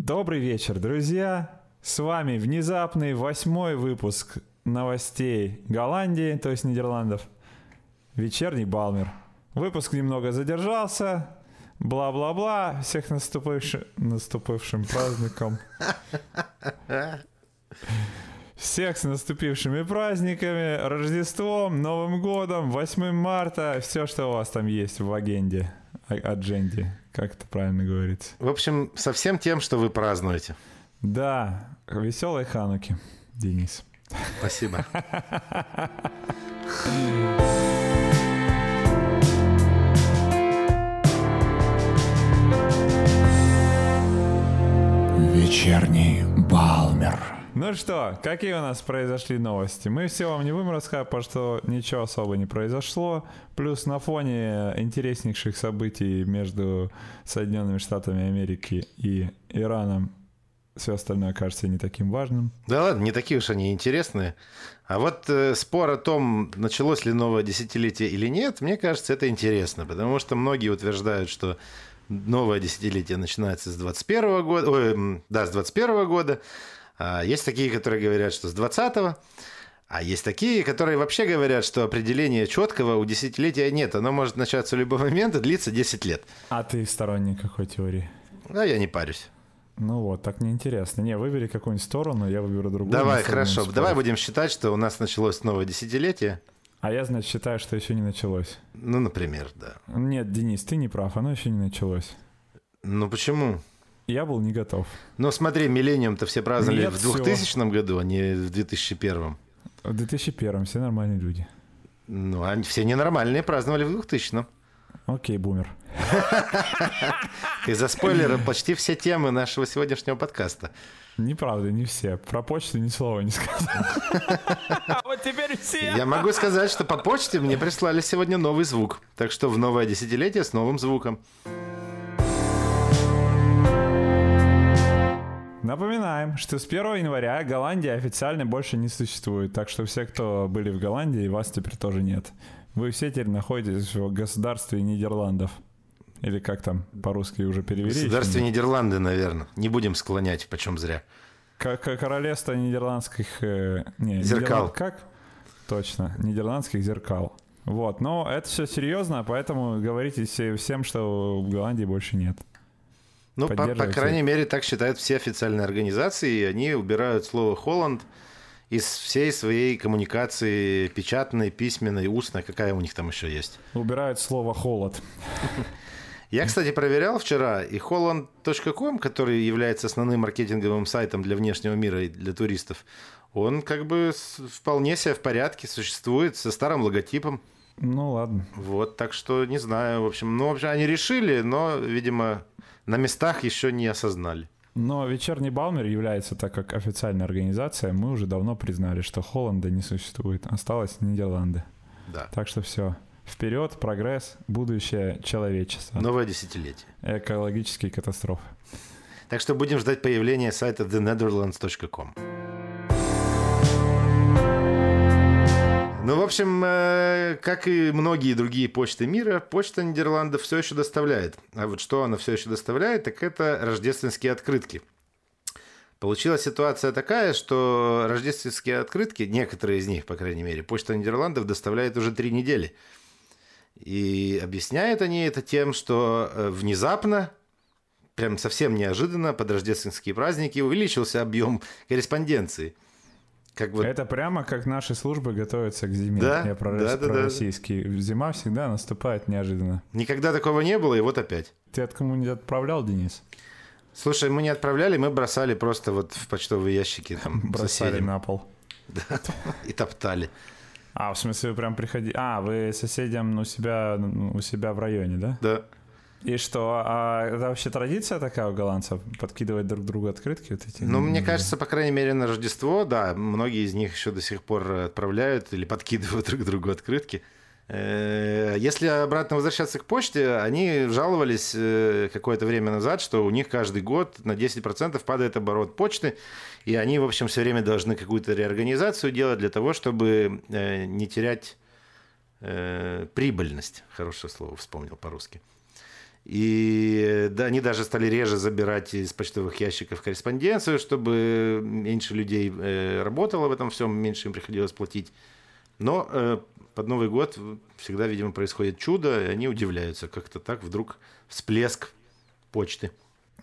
Добрый вечер, друзья! С вами внезапный восьмой выпуск новостей Голландии, то есть Нидерландов. Вечерний Балмер. Выпуск немного задержался. Бла-бла-бла. Всех наступившим, наступившим праздником. Всех с наступившими праздниками, Рождеством, Новым годом, 8 марта, все, что у вас там есть в агенде, адженде, как это правильно говорится. В общем, со всем тем, что вы празднуете. Да, веселой Хануки, Денис. Спасибо. Вечерний Балмер. Ну что, какие у нас произошли новости? Мы все вам не будем рассказывать, потому что ничего особо не произошло. Плюс на фоне интереснейших событий между Соединенными Штатами Америки и Ираном все остальное кажется не таким важным. Да ладно, не такие уж они интересные. А вот э, спор о том, началось ли новое десятилетие или нет, мне кажется, это интересно, потому что многие утверждают, что новое десятилетие начинается с 21 года, ой, да, с 21 года, есть такие, которые говорят, что с 20 а есть такие, которые вообще говорят, что определения четкого у десятилетия нет. Оно может начаться в любой момент и длиться 10 лет. А ты сторонник какой теории? А я не парюсь. Ну вот, так неинтересно. Не, выбери какую-нибудь сторону, я выберу другую. Давай, хорошо. спорить. Давай будем считать, что у нас началось новое десятилетие. А я, значит, считаю, что еще не началось. Ну, например, да. Нет, Денис, ты не прав, оно еще не началось. Ну почему? Я был не готов. Ну смотри, миллениум-то все праздновали Нет, в всё. 2000 году, а не в 2001. В 2001 все нормальные люди. Ну, они все ненормальные праздновали в 2000 Окей, бумер. Ты заспойлерил почти все темы нашего сегодняшнего подкаста. Неправда, не все. Про почту ни слова не сказал. А вот теперь все. Я могу сказать, что по почте мне прислали сегодня новый звук. Так что в новое десятилетие с новым звуком. Напоминаем, что с 1 января Голландия официально больше не существует. Так что все, кто были в Голландии, вас теперь тоже нет. Вы все теперь находитесь в государстве Нидерландов. Или как там по-русски уже перевели? государстве Нидерланды, наверное. Не будем склонять, почем зря. Как королевство нидерландских... э, не, Зеркал. Нидерланд- Как? Точно, нидерландских зеркал. Вот, но это все серьезно, поэтому говорите все- всем, что в Голландии больше нет. Ну, по, по крайней мере, так считают все официальные организации, и они убирают слово «Холланд» из всей своей коммуникации печатной, письменной, устной, какая у них там еще есть. Убирают слово «холод». Я, кстати, проверял вчера, и holland.com, который является основным маркетинговым сайтом для внешнего мира и для туристов, он как бы вполне себе в порядке, существует со старым логотипом. Ну ладно. Вот, так что не знаю, в общем, ну, в общем, они решили, но, видимо, на местах еще не осознали. Но вечерний Балмер является, так как официальная организация, мы уже давно признали, что Холланда не существует. Осталось Нидерланды. Да. Так что все. Вперед, прогресс, будущее человечества. Новое десятилетие. Экологические катастрофы. Так что будем ждать появления сайта thenetherlands.com. Ну, в общем, э, как и многие другие почты мира, почта Нидерландов все еще доставляет. А вот что она все еще доставляет, так это рождественские открытки. Получилась ситуация такая, что рождественские открытки, некоторые из них, по крайней мере, почта Нидерландов доставляет уже три недели. И объясняют они это тем, что э, внезапно прям совсем неожиданно под рождественские праздники увеличился объем корреспонденции. Как вот, Это прямо как наши службы готовятся к зиме. Да, Я про, да, да, про да. российский. Зима всегда наступает неожиданно. никогда такого не было, и вот опять. Ты от кому-нибудь отправлял, Денис? Слушай, мы не отправляли, мы бросали просто вот в почтовые ящики там Бросали соседям на пол. и топтали. А, в смысле, вы прям приходили... А, вы соседям у себя, ну, у себя в районе, да? Да. И что, а это вообще традиция такая у голландцев? Подкидывать друг другу открытки вот эти? Ну, мне кажется, по крайней мере, на Рождество, да, многие из них еще до сих пор отправляют или подкидывают друг другу открытки. Э, Если обратно возвращаться к почте, они жаловались э, какое-то время назад, что у них каждый год на 10% падает оборот почты, и они, в общем, все время должны какую-то реорганизацию делать для того, чтобы э, не терять прибыльность. Хорошее слово вспомнил по-русски. И да, они даже стали реже забирать из почтовых ящиков корреспонденцию, чтобы меньше людей э, работало в этом всем, меньше им приходилось платить. Но э, под Новый год всегда, видимо, происходит чудо, и они удивляются, как-то так вдруг всплеск почты.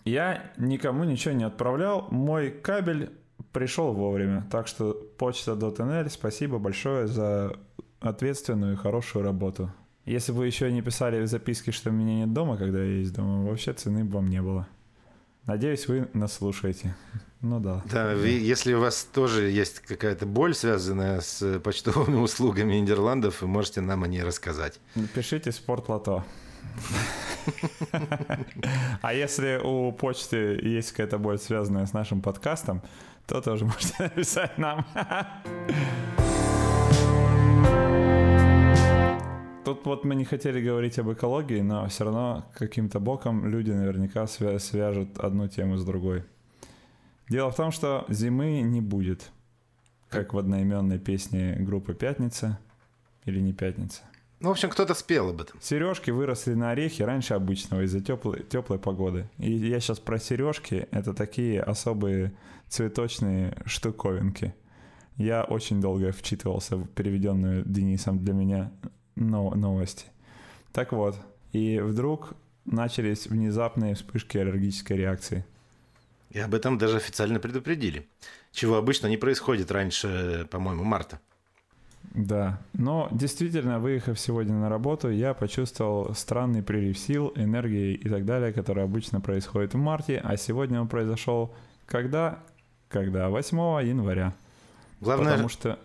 Я никому ничего не отправлял, мой кабель пришел вовремя, так что почта.nl, спасибо большое за ответственную и хорошую работу. Если бы еще не писали в записке, что меня нет дома, когда я есть дома, вообще цены бы вам не было. Надеюсь, вы нас слушаете. Ну да. Да, вы, если у вас тоже есть какая-то боль, связанная с почтовыми услугами Нидерландов, вы можете нам о ней рассказать. Пишите спортлото. А если у почты есть какая-то боль, связанная с нашим подкастом, то тоже можете написать нам. Тут вот мы не хотели говорить об экологии, но все равно каким-то боком люди наверняка свя- свяжут одну тему с другой. Дело в том, что зимы не будет, как в одноименной песне группы «Пятница» или «Не пятница». Ну, в общем, кто-то спел об этом. Сережки выросли на орехи раньше обычного из-за теплой, теплой погоды. И я сейчас про сережки. Это такие особые цветочные штуковинки. Я очень долго вчитывался в переведенную Денисом для меня новости. Так вот, и вдруг начались внезапные вспышки аллергической реакции. И об этом даже официально предупредили. Чего обычно не происходит раньше, по-моему, марта. Да, но действительно, выехав сегодня на работу, я почувствовал странный прилив сил, энергии и так далее, который обычно происходит в марте, а сегодня он произошел когда? Когда? 8 января. Главное... Потому что...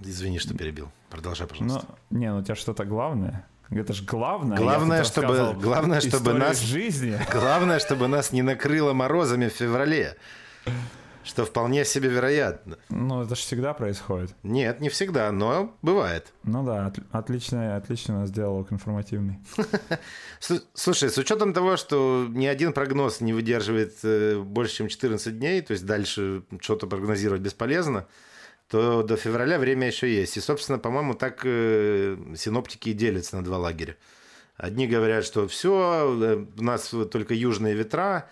Извини, что перебил. Продолжай, Ну, пожалуйста. не, ну у тебя что-то главное. Это же главное. Главное, Я чтобы- главное, чтобы нас- жизни. Главное, чтобы нас не накрыло морозами в феврале. Что вполне себе вероятно. Ну, это же всегда происходит. Нет, не всегда, но бывает. Ну да, от- отличный, отличный у нас диалог информативный. Слушай, с учетом того, что ни один прогноз не выдерживает э, больше, чем 14 дней, то есть дальше что-то прогнозировать бесполезно, то до февраля время еще есть. И, собственно, по-моему, так э, синоптики и делятся на два лагеря. Одни говорят, что все, у нас только южные ветра,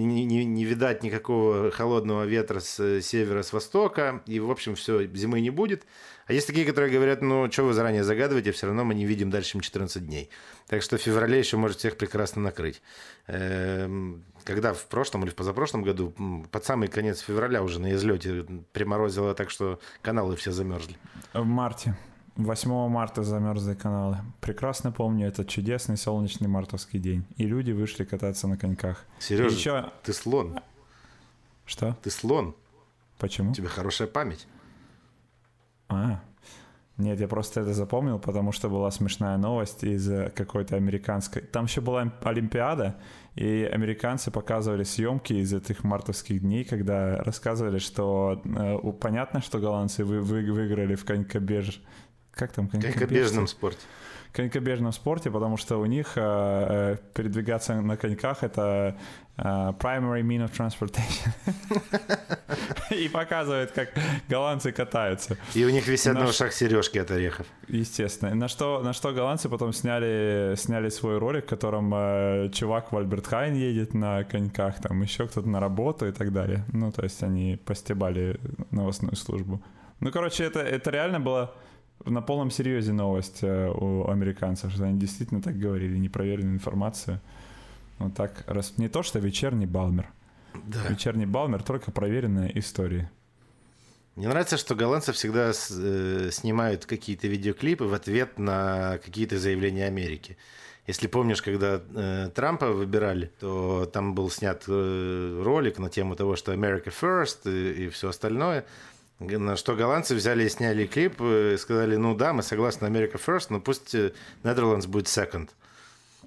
не, не- не видать никакого холодного ветра с э, севера, с востока, и, в общем, все, зимы не будет. А есть такие, которые говорят, ну, что вы заранее загадываете, все равно мы не видим дальше, чем 14 дней. Так что в феврале еще может всех прекрасно накрыть. Эм, Когда в прошлом или в позапрошлом году, под самый конец февраля уже на излете приморозило так, что каналы все замерзли. В марте. 8 марта замерзли каналы. Прекрасно помню этот чудесный солнечный мартовский день. И люди вышли кататься на коньках. Сережа, И ещё- ты слон, Что? ты слон, Почему? у тебя хорошая память. А, нет, я просто это запомнил, потому что была смешная новость из э, какой-то американской... Там еще была им- Олимпиада, и американцы показывали съемки из этих мартовских дней, когда рассказывали, что э, понятно, что голландцы вы, вы- выиграли в конькобеж... Как там? Конькобежном спорте. конькобежном спорте, потому что у них э, э, передвигаться на коньках это э, primary mean of transportation. И показывает, как голландцы катаются. И у них висят на Наш- ушах сережки от орехов. Естественно. На что, на что голландцы потом сняли, сняли свой ролик, в котором э, чувак в Альбертхайн едет на коньках, там еще кто-то на работу и так далее. Ну, то есть они постебали новостную службу. Ну, короче, это, это реально было на полном серьезе новость э, у американцев, что они действительно так говорили, непроверенную информацию. Вот так, раз, не то, что вечерний Балмер. Да. Вечерний Балмер, только проверенная история. Мне нравится, что голландцы всегда с- э, снимают какие-то видеоклипы в ответ на какие-то заявления Америки. Если помнишь, когда э, Трампа выбирали, то там был снят э, ролик на тему того, что America First и, все остальное. На что голландцы взяли и сняли клип, э, и сказали, ну да, мы согласны America First, но пусть э, Netherlands будет second.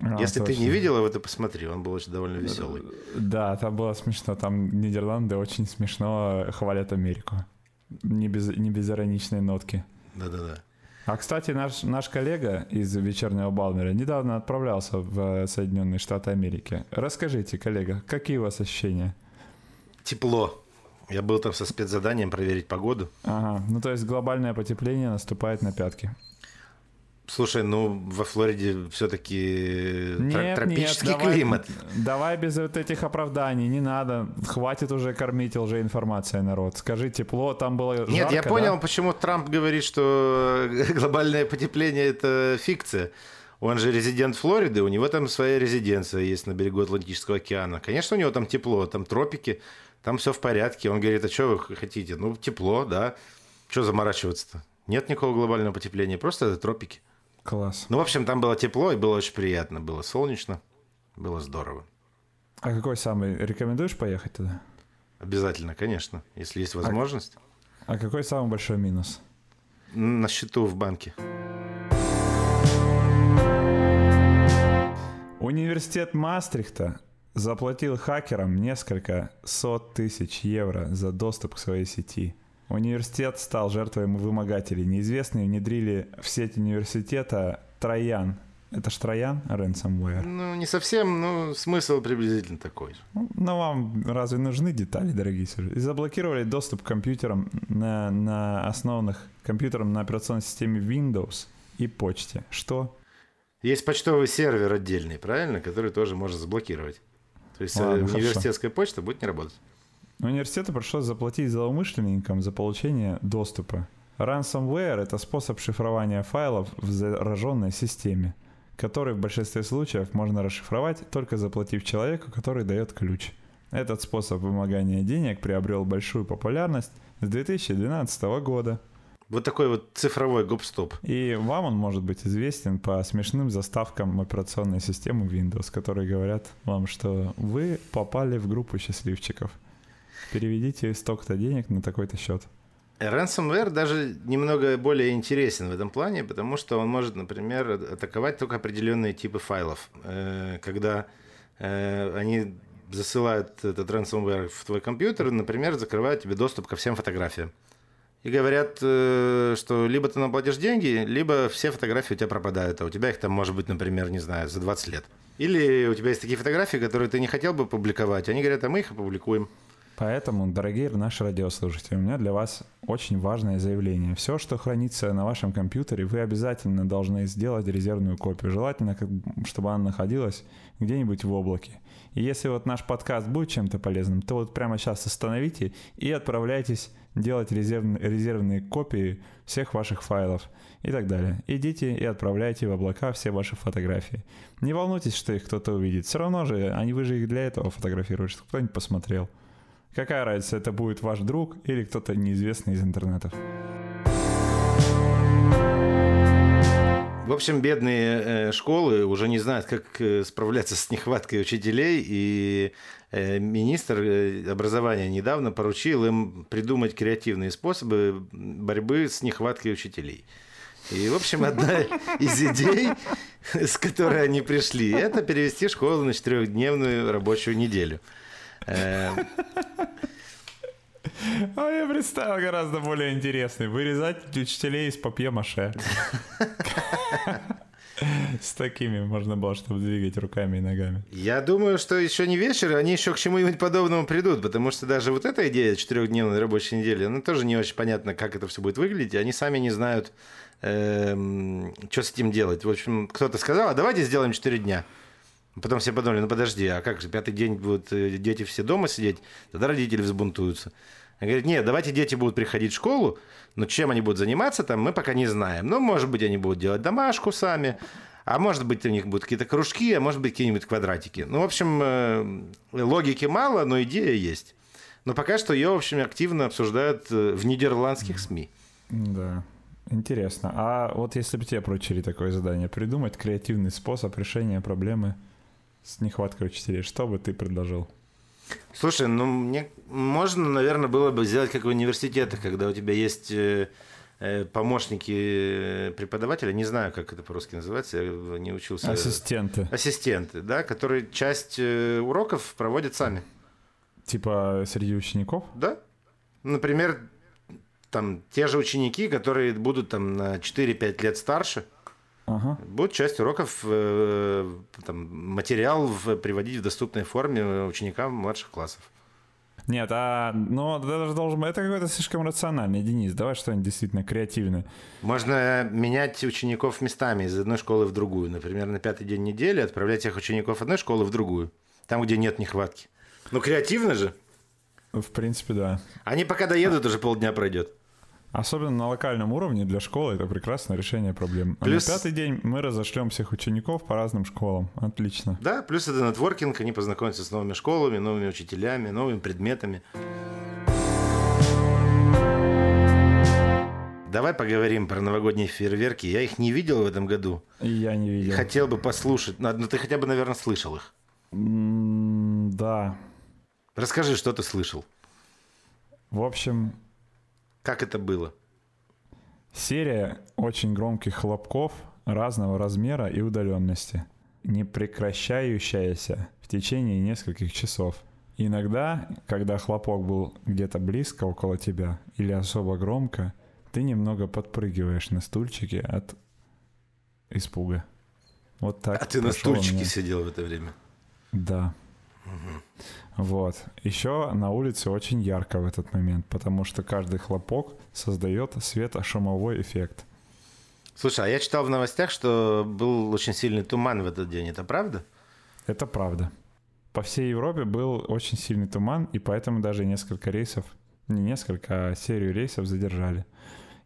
А, Если ты точно. не видел его, то посмотри, он был очень довольно веселый. Да, там было смешно. Там Нидерланды очень смешно хвалят Америку. Не без, не без ироничной нотки. Да-да-да. А, кстати, наш, наш коллега из вечернего Балмера недавно отправлялся в э, Соединенные Штаты Америки. Расскажите, коллега, какие у вас ощущения? Тепло. Я был там со спецзаданием проверить погоду. Ага, ну то есть глобальное потепление наступает на пятки. Слушай, ну во Флориде все-таки Нет, тропический нет, давай, климат. Давай без вот этих оправданий, не надо. Хватит уже кормить лжеинформацией народ. Скажи, тепло, там было жарко, Нет, я понял, да? почему Трамп говорит, что глобальное потепление это фикция. Он же резидент Флориды, у него там своя резиденция есть на берегу Атлантического океана. Конечно, у него там тепло, там тропики, там все в порядке. Он говорит, а что вы хотите? Ну, тепло, да. Что заморачиваться-то? Нет никакого глобального потепления, просто это тропики. Класс. Ну, в общем, там было тепло и было очень приятно. Было солнечно, было здорово. А какой самый? Рекомендуешь поехать туда? Обязательно, конечно, если есть возможность. А какой самый большой минус? На счету в банке. Университет Мастрихта заплатил хакерам несколько сот тысяч евро за доступ к своей сети. Университет стал жертвой вымогателей. Неизвестные внедрили в сеть университета Троян. Это ж Троян, ransomware. Ну, не совсем, но смысл приблизительно такой. Ну, Но вам разве нужны детали, дорогие слушатели? И заблокировали доступ к компьютерам на, на основных компьютерам на операционной системе Windows и почте. Что? Есть почтовый сервер отдельный, правильно, который тоже можно заблокировать. То есть э, Ладно, хорошо. университетская почта будет не работать. Университету пришлось заплатить злоумышленникам за получение доступа. Ransomware — это способ шифрования файлов в зараженной системе, который в большинстве случаев можно расшифровать, только заплатив человеку, который дает ключ. Этот способ вымогания денег приобрел большую популярность с 2012 года. Вот такой вот цифровой гоп-стоп. И вам он может быть известен по смешным заставкам операционной системы Windows, которые говорят вам, что вы попали в группу счастливчиков. Переведите столько-то денег на такой-то счет. Ransomware даже немного более интересен в этом плане, потому что он может, например, атаковать только определенные типы файлов. Э, Когда э, они засылают этот ransomware в твой компьютер, например, закрывают тебе доступ ко всем фотографиям. И говорят, э, что либо ты наплатишь деньги, либо все фотографии у тебя пропадают, а у тебя их там может быть, например, не знаю, за 20 лет. Или у тебя есть такие фотографии, которые ты не хотел бы публиковать, они говорят, а мы их опубликуем. Поэтому, дорогие наши радиослушатели, у меня для вас очень важное заявление. Все, что хранится на вашем компьютере, вы обязательно должны сделать резервную копию. Желательно, чтобы она находилась где-нибудь в облаке. И если вот наш подкаст будет чем-то полезным, то вот прямо сейчас остановите и отправляйтесь делать резервные, резервные копии всех ваших файлов и так далее. Идите и отправляйте в облака все ваши фотографии. Не волнуйтесь, что их кто-то увидит. Все равно же, они вы же их для этого фотографируете, чтобы кто-нибудь посмотрел. Какая разница, это будет ваш друг или кто-то неизвестный из интернетов? В общем, бедные э, школы уже не знают, как э, справляться с нехваткой учителей, и э, министр образования недавно поручил им придумать креативные способы борьбы с нехваткой учителей. И, в общем, одна из идей, с которой они пришли, это перевести школу на четырехдневную рабочую неделю. А я представил гораздо более интересный. Вырезать учителей из папье-маше. С такими можно было, чтобы двигать руками и ногами. Я думаю, что еще не вечер, они еще к чему-нибудь подобному придут, потому что даже вот эта идея четырехдневной рабочей недели, она тоже не очень понятно, как это все будет выглядеть, они сами не знают, эм, что с этим делать. В общем, кто-то сказал, а давайте сделаем 4 дня. Потом все подумали, ну подожди, а как же, пятый день будут э, дети все дома сидеть, тогда родители взбунтуются. Они говорят, нет, давайте дети будут приходить в школу, но чем они будут заниматься там, мы пока не знаем. Ну, может быть, они будут делать домашку сами, а может быть, у них будут какие-то кружки, а может быть, какие-нибудь квадратики. Ну, в общем, э, логики мало, но идея есть. Но пока что ее, в общем, активно обсуждают э, в нидерландских СМИ. Да. Интересно. А вот если бы тебе поручили такое задание, придумать креативный способ решения проблемы с нехваткой учителей, что бы ты предложил? Слушай, ну мне можно, наверное, было бы сделать как в университетах, когда у тебя есть э, э, помощники э, преподавателя, не знаю, как это по-русски называется, я не учился. Ассистенты. Ассистенты, да, которые часть уроков проводят сами. Типа среди учеников? Да. Например, там те же ученики, которые будут там на 4-5 лет старше, Ага. будут часть уроков, э, там, материал в- приводить в доступной форме ученикам младших классов. Нет, а, ну, это же должен быть, это какой-то слишком рациональный, Денис, давай что-нибудь действительно креативное. Можно менять учеников местами из одной школы в другую. Например, на пятый день недели отправлять всех учеников одной школы в другую. Там, где нет нехватки. Ну, креативно же. В принципе, да. Они пока доедут, уже полдня пройдет. Особенно на локальном уровне для школы это прекрасное решение проблем. А Плюс- на пятый день мы разошлем всех учеников по разным школам. Отлично. Да, плюс это нетворкинг, они познакомятся с новыми школами, новыми учителями, новыми предметами. Давай поговорим про новогодние фейерверки. Я их не видел в этом году. И я не видел. Хотел бы послушать. Ну, ты хотя бы, наверное, слышал их. М, Да. Расскажи, что ты слышал. В общем, Как это было? серия очень громких хлопков разного размера и удаленности, не прекращающаяся в течение нескольких часов. Иногда, когда хлопок был где-то близко около тебя или особо громко, ты немного подпрыгиваешь на стульчике от испуга. Вот так. А ты на стульчике меня. сидел в это время. Да. Вот. Еще на улице очень ярко в этот момент, потому что каждый хлопок создает светошумовой эффект. Слушай, а я читал в новостях, что был очень сильный туман в этот день. Это правда? Это правда. По всей Европе был очень сильный туман, и поэтому даже несколько рейсов, не несколько, а серию рейсов задержали.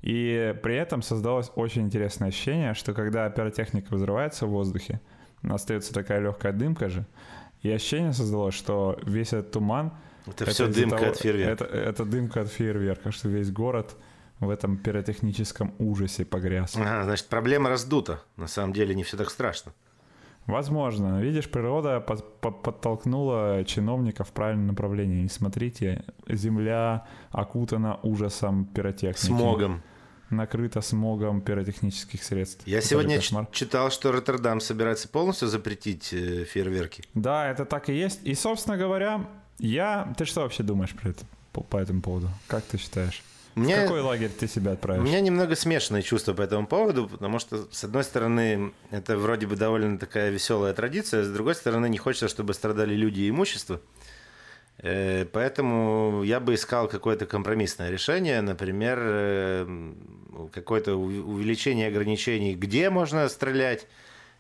И при этом создалось очень интересное ощущение, что когда пиротехника взрывается в воздухе, остается такая легкая дымка же, и ощущение создалось, что весь этот туман Это, все из-за дымка того- от фейерверка. Это, это дымка от фейерверка, что весь город в этом пиротехническом ужасе погряз. Ага, значит, проблема раздута. На самом деле не все так страшно. Возможно. Видишь, природа под- под- подтолкнула чиновников в правильном направлении. И смотрите, земля окутана ужасом пиротехники. Смогом. Накрыта смогом пиротехнических средств. Я сегодня кошмар. читал, что Роттердам собирается полностью запретить э, фейерверки. Да, это так и есть. И, собственно говоря, я... Ты что вообще думаешь про это, по, по этому поводу? Как ты считаешь? У В какой лагерь ты себя у отправишь? меня немного смешанные чувства по этому поводу, потому что, с одной стороны, это вроде бы довольно такая веселая традиция, с другой стороны, не хочется, чтобы страдали люди и имущество. Э, Поэтому я бы искал какое-то компромиссное решение, например, э, какое-то увеличение ограничений, где можно стрелять,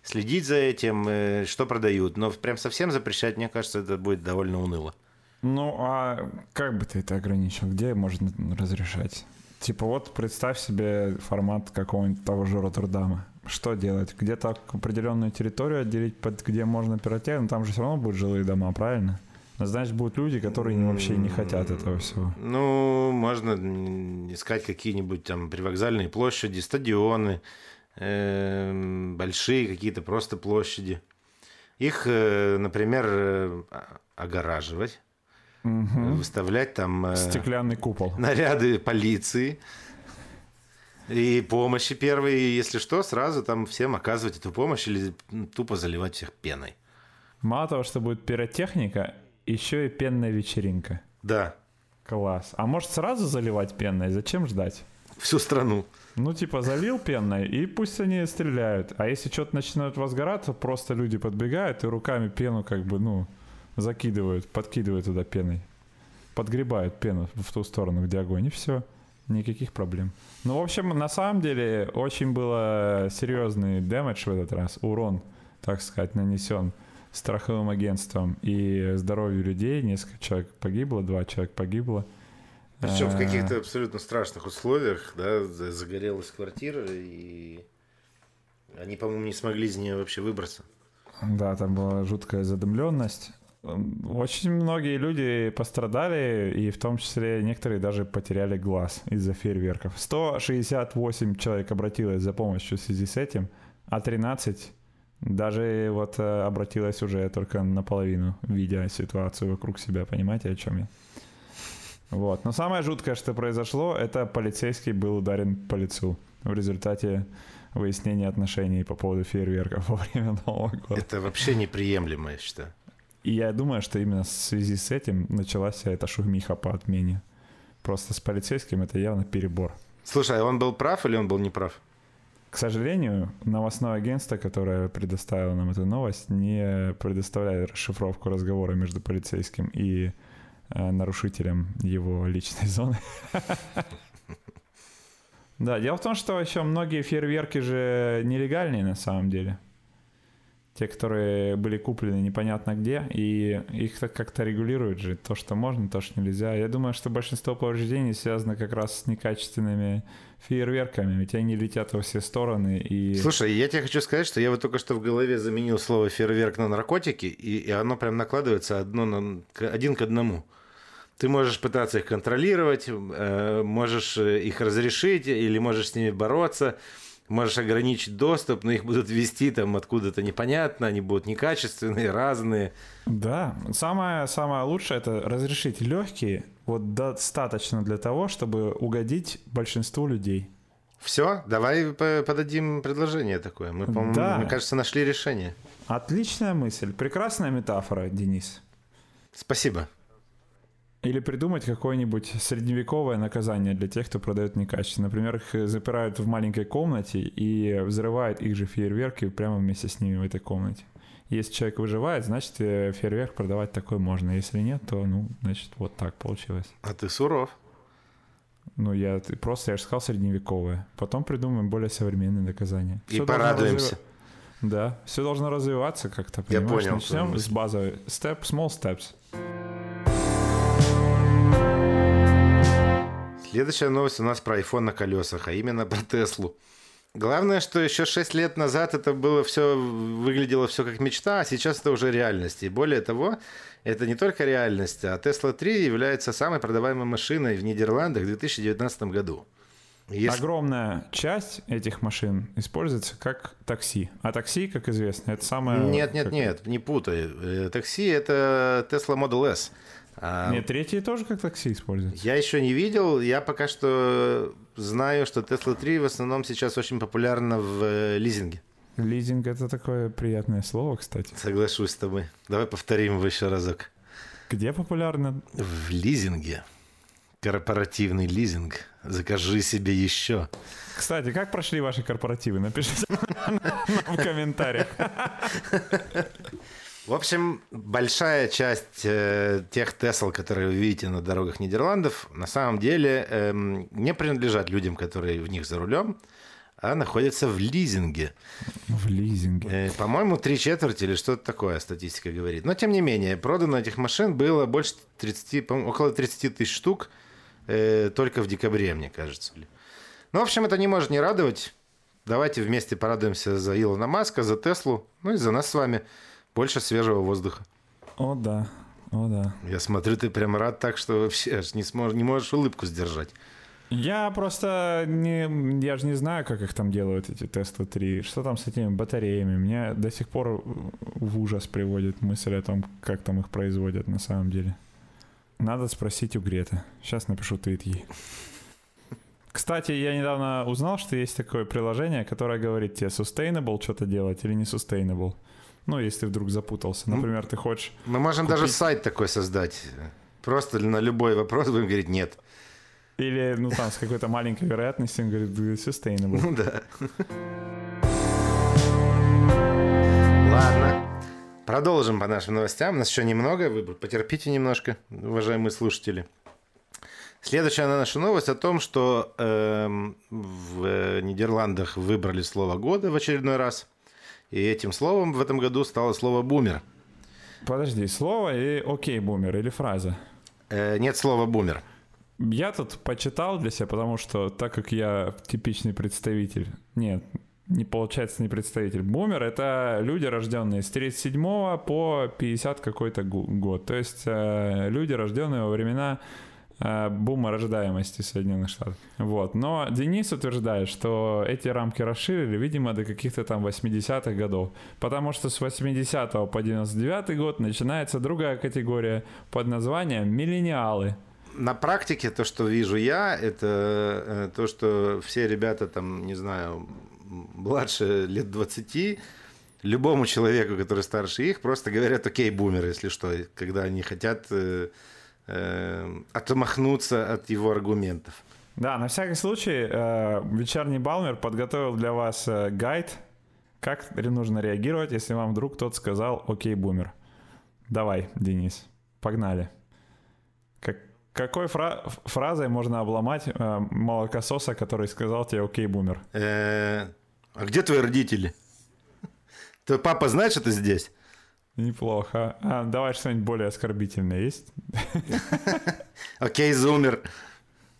следить за этим, э, что продают. Но прям совсем запрещать, мне кажется, это будет довольно уныло. Ну, а как бы ты это ограничил? Где можно разрешать? Типа вот представь себе формат какого-нибудь того же Роттердама. Что делать? Где-то определенную территорию отделить, под где можно пиротехнику? Там же все равно будут жилые дома, правильно? Значит, будут люди, которые вообще не хотят этого всего. Ну, можно искать какие-нибудь там привокзальные площади, стадионы, эм, большие какие-то просто площади. Их, э, например, э, а- огораживать, Мгм. выставлять там э, Стеклянный купол. наряды полиции и помощи первой, и если что, сразу там всем оказывать эту помощь или тупо заливать всех пеной. Мало того, что будет пиротехника, еще и пенная вечеринка. Да, Класс. А может сразу заливать пенной? Зачем ждать? всю страну. Ну, типа, залил пенной, и пусть они стреляют. А если что-то начинает возгораться, просто люди подбегают и руками пену как бы, ну, закидывают, подкидывают туда пеной. Подгребают пену в ту сторону, где огонь, и все. Никаких проблем. Ну, в общем, на самом деле, очень было серьезный дэмэдж в этот раз. Урон, так сказать, нанесен страховым агентством и здоровью людей. Несколько человек погибло, два человека погибло. Причем в А, каких-то абсолютно страшных условиях, да, за- загорелась квартира, и они, по-моему, не смогли из нее вообще выбраться. Да, там была жуткая задымленность. Очень многие люди пострадали, и в том числе некоторые даже потеряли глаз из-за фейерверков. 168 человек обратилось за помощью в связи с этим, а 13 даже вот э, обратилось уже только наполовину, видя ситуацию вокруг себя. Понимаете, о чем я? Вот. Но самое жуткое, что произошло, это полицейский был ударен по лицу в результате выяснения отношений по поводу фейерверков во время Нового года. Это вообще неприемлемо, я считаю. И я думаю, что именно в связи с этим началась вся эта шумиха по отмене. Просто с полицейским это явно перебор. Слушай, а он был прав или он был неправ? К сожалению, новостное агентство, которое предоставило нам эту новость, не предоставляет расшифровку разговора между полицейским и э, нарушителям его личной зоны. Да, дело в том, что еще многие фейерверки же нелегальные на самом деле. Те, которые были куплены непонятно где, и их как-то регулируют же. То, что можно, то, что нельзя. Я думаю, что большинство повреждений связано как раз с некачественными фейерверками, ведь они летят во все стороны. И... Слушай, я тебе хочу сказать, что я вот только что в голове заменил слово фейерверк на наркотики, и, и оно прям накладывается одно на, один к одному. Ты можешь пытаться их контролировать, э, можешь э, их разрешить или можешь с ними бороться, можешь ограничить доступ, но их будут вести там откуда-то непонятно, они будут некачественные, разные. Да, самое, самое лучшее это разрешить легкие, вот достаточно для того, чтобы угодить большинству людей. Все, давай подадим предложение такое. Мы, по-моему, да. мне кажется, нашли решение. Отличная мысль, прекрасная метафора, Денис. Спасибо. Или придумать какое-нибудь средневековое наказание для тех, кто продает некачественно. Например, их запирают в маленькой комнате и взрывают их же фейерверки прямо вместе с ними в этой комнате. Если человек выживает, значит, э, фейерверк продавать такой можно. Если нет, то, ну, значит, вот так получилось. А ты суров. Ну, я просто, я же сказал, средневековое. Потом придумаем более современные наказания. И все порадуемся. Развив... Да, все должно развиваться как-то, понимаешь? Я понял. Начнем с базовой. Step, small steps. Следующая новость у нас про iPhone на колесах, а именно про Теслу. Главное, что еще 6 лет назад это было все, выглядело все как мечта, а сейчас это уже реальность. И более того, это не только реальность, а Tesla 3 является самой продаваемой машиной в Нидерландах в 2019 году. Если... Огромная часть этих машин используется как такси. А такси, как известно, это самое... Нет, нет, как... нет, не путай. Э, такси — это Tesla Model S. А, Нет, третьи тоже как такси используют. Я еще не видел. Я пока что знаю, что Tesla 3 в основном сейчас очень популярна в э, лизинге. Лизинг это такое приятное слово, кстати. Соглашусь с тобой. Давай повторим его еще разок. Где популярно? В лизинге. Корпоративный лизинг. Закажи себе еще. Кстати, как прошли ваши корпоративы? Напишите в комментариях. В общем, большая часть э, тех Тесл, которые вы видите на дорогах Нидерландов, на самом деле э, не принадлежат людям, которые в них за рулем, а находятся в лизинге. В лизинге. Э, по-моему, три четверти или что-то такое статистика говорит. Но, тем не менее, продано этих машин было больше 30, около 30 тысяч штук э, только в декабре, мне кажется. Ну, в общем, это не может не радовать. Давайте вместе порадуемся за Илона Маска, за Теслу, ну и за нас с вами. Больше свежего воздуха. О, да. О, да. Я смотрю, ты прям рад так, что вообще аж не, сможешь, не можешь улыбку сдержать. Я просто не, я же не знаю, как их там делают, эти Tesla 3. Что там с этими батареями? Меня до сих пор в ужас приводит мысль о том, как там их производят на самом деле. Надо спросить у Греты. Сейчас напишу твит ей. Кстати, я недавно узнал, что есть такое приложение, которое говорит тебе, sustainable что-то делать или не sustainable. Ну, если вдруг запутался. Например, ты хочешь... Мы можем купить... даже сайт такой создать. Просто на любой вопрос будем говорить «нет». Или, ну, там, с какой-то маленькой вероятностью он говорит «sustainable». Ну, да. Ладно. Продолжим по нашим новостям. У нас еще немного. Вы потерпите немножко, уважаемые слушатели. Следующая наша новость о том, что э, в Нидерландах выбрали слово года в очередной раз. И этим словом в этом году стало слово «бумер». Подожди, слово и окей, бумер или фраза? Э, нет слова «бумер». Я тут почитал для себя, потому что так как я типичный представитель... Нет, не получается не представитель. Бумер — это люди, рожденные с 37 по 50 какой-то год. То есть э, люди, рожденные во времена бума рождаемости Соединенных Штатов. Вот. Но Денис утверждает, что эти рамки расширили, видимо, до каких-то там 80-х годов. Потому что с 80 по 99 год начинается другая категория под названием «миллениалы». На практике то, что вижу я, это э, то, что все ребята там, не знаю, младше лет 20, любому человеку, который старше их, просто говорят «окей, бумер», если что, когда они хотят э, отмахнуться от его аргументов. Да, на всякий случай, э, вечерний Балмер подготовил для вас э, гайд, как нужно реагировать, если вам вдруг кто-то сказал «Окей, бумер». Давай, Денис, погнали. Какой фра- фразой можно обломать э, молокососа, который сказал тебе «Окей, бумер»? Э, А где твои родители? Твой папа знает, что ты здесь? Неплохо. А, давай что-нибудь более оскорбительное есть? Окей, зумер.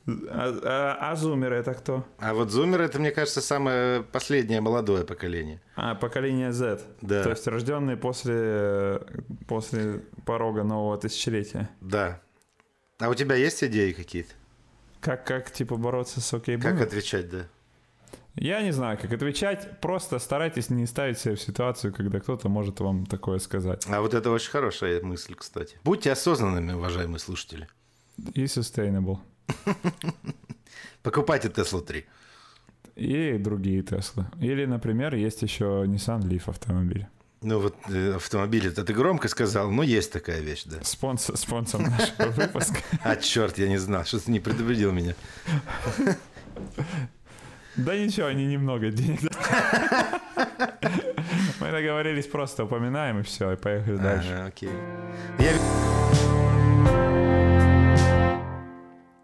А, а- а зумеры это кто? А вот зумер это, мне кажется, самое последнее молодое поколение. А, поколение Z. Да. То есть рожденные после, после порога нового тысячелетия. Да. А у тебя есть идеи какие-то? Как, как типа бороться с окей Как отвечать, да? Я не знаю, как отвечать. Просто старайтесь не ставить себя в ситуацию, когда кто-то может вам такое сказать. А вот это очень хорошая мысль, кстати. Будьте осознанными, уважаемые слушатели. И sustainable. Покупайте Tesla 3. И другие Теслы. Или, например, есть еще Nissan Leaf автомобиль. Ну вот э, автомобиль, это ты громко сказал, но есть такая вещь, да. Спонсор, спонсор нашего выпуска. А, черт, я не знал, что ты не предупредил меня. Да ничего, они немного денег. Мы договорились, просто упоминаем и все, и поехали дальше. Окей.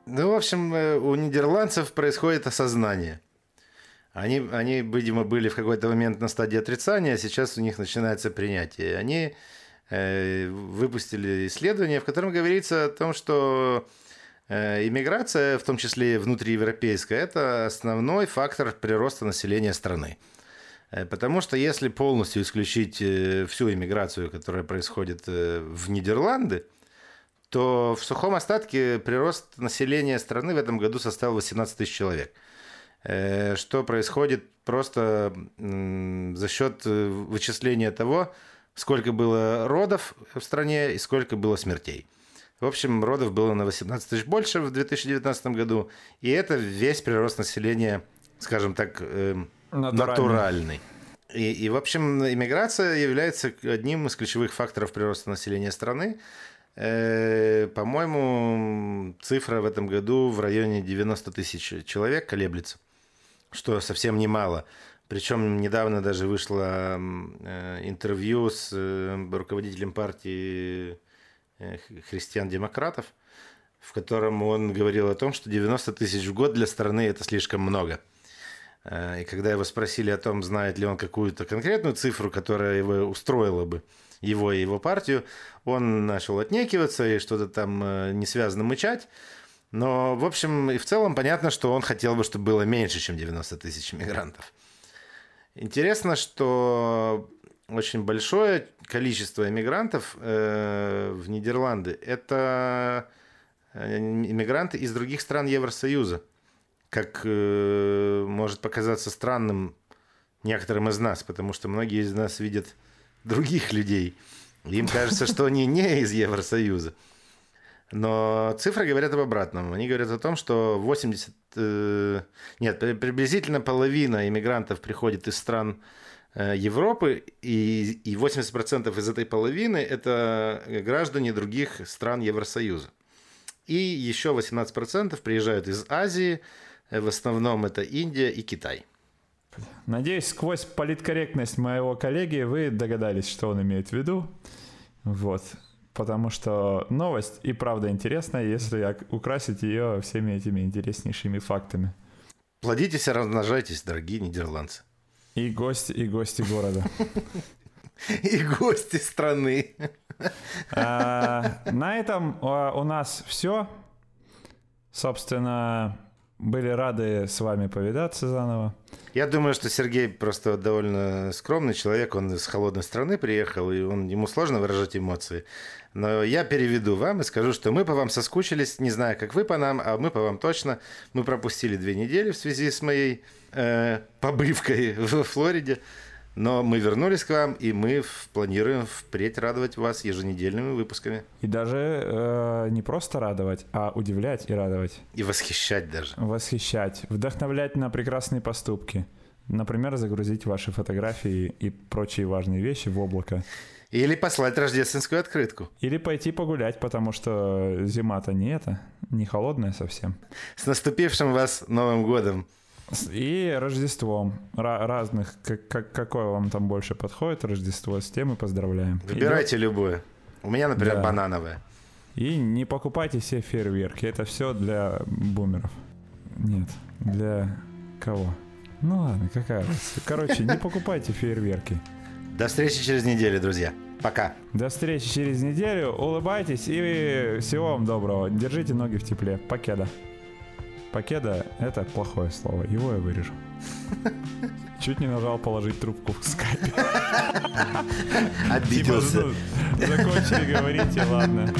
Ну, в общем, э, у нидерландцев происходит осознание. Они, они, видимо, были в какой-то момент на стадии отрицания, а сейчас у них начинается принятие. Они э, выпустили исследование, в котором говорится о том, что иммиграция, в том числе внутриевропейская, это основной фактор прироста населения страны. Э, Потому что если полностью исключить э, всю иммиграцию, которая происходит э, в Нидерланды, то в сухом остатке прирост населения страны в этом году составил 18 тысяч человек. Э, Что происходит просто за счет э, вычисления того, сколько было родов в стране и сколько было смертей. В общем, родов было на 18 тысяч больше в 2019 году, и это весь прирост населения, скажем так, эм, Натуральный. натуральный. И, и, в общем, иммиграция является одним из ключевых факторов прироста населения страны. Э, По-моему, цифра в этом году в районе 90 тысяч человек колеблется, что совсем немало. Причем недавно даже вышло м, э, интервью с э, руководителем партии э, христиан-демократов, в котором он говорил о том, что 90 тысяч в год для страны это слишком много. Э, И когда его спросили о том, знает ли он какую-то конкретную цифру, которая его устроила бы, его и его партию, он начал отнекиваться и что-то там э, несвязно мычать. Но, в общем, и в целом понятно, что он хотел бы, чтобы было меньше, чем 90 тысяч мигрантов. Интересно, что очень большое количество иммигрантов э, в Нидерланды – это э, иммигранты из других стран Евросоюза как э, может показаться странным некоторым из нас, потому что многие из нас видят других людей. Им кажется, что они не из Евросоюза. Но цифры говорят об обратном. Они говорят о том, что 80... э, нет, при- приблизительно половина иммигрантов приходит из стран э, Европы, и, и 80% из этой половины – это граждане других стран Евросоюза. И еще 18% приезжают из Азии, э, в основном это Индия и Китай. Надеюсь, сквозь политкорректность моего коллеги вы догадались, что он имеет в виду. Вот. Потому что новость и правда интересная, если украсить ее всеми этими интереснейшими фактами. Плодитесь и размножайтесь, дорогие нидерландцы. И гости, и гости города. И гости страны. А, На этом а, у нас все. Собственно, были рады с вами повидаться заново. Я думаю, что Сергей просто довольно скромный человек, он из холодной страны приехал, и он, ему сложно выражать эмоции. Но я переведу вам и скажу, что мы по вам соскучились, не знаю, как вы по нам, а мы по вам точно. Мы пропустили две недели в связи с моей э, побывкой в Флориде, но мы вернулись к вам, и мы планируем впредь радовать вас еженедельными выпусками И даже э, не просто радовать, а удивлять и радовать. и восхищать даже. Восхищать, вдохновлять на прекрасные поступки. Например, загрузить ваши фотографии и прочие важные вещи в облако. Или послать рождественскую открытку. Или пойти погулять, потому что зима-то не это, не холодная совсем. С наступившим вас Новым годом! И Рождеством. Ра- разных, как, как- какое вам там больше подходит Рождество, с тем и поздравляем. Выбирайте любое. У меня, например, Да. банановое. И не покупайте все фейерверки. Это все для бумеров. Нет, для кого? Ну ладно, какая разница. Короче, не покупайте фейерверки. До встречи через неделю, друзья. Пока. До встречи через неделю. Улыбайтесь и всего вам доброго. Держите ноги в тепле. Покеда. Покеда — это плохое слово. Его я вырежу. Чуть не нажал положить трубку в скайпе. Типа, Обиделся. ну, закончили говорить, и ладно.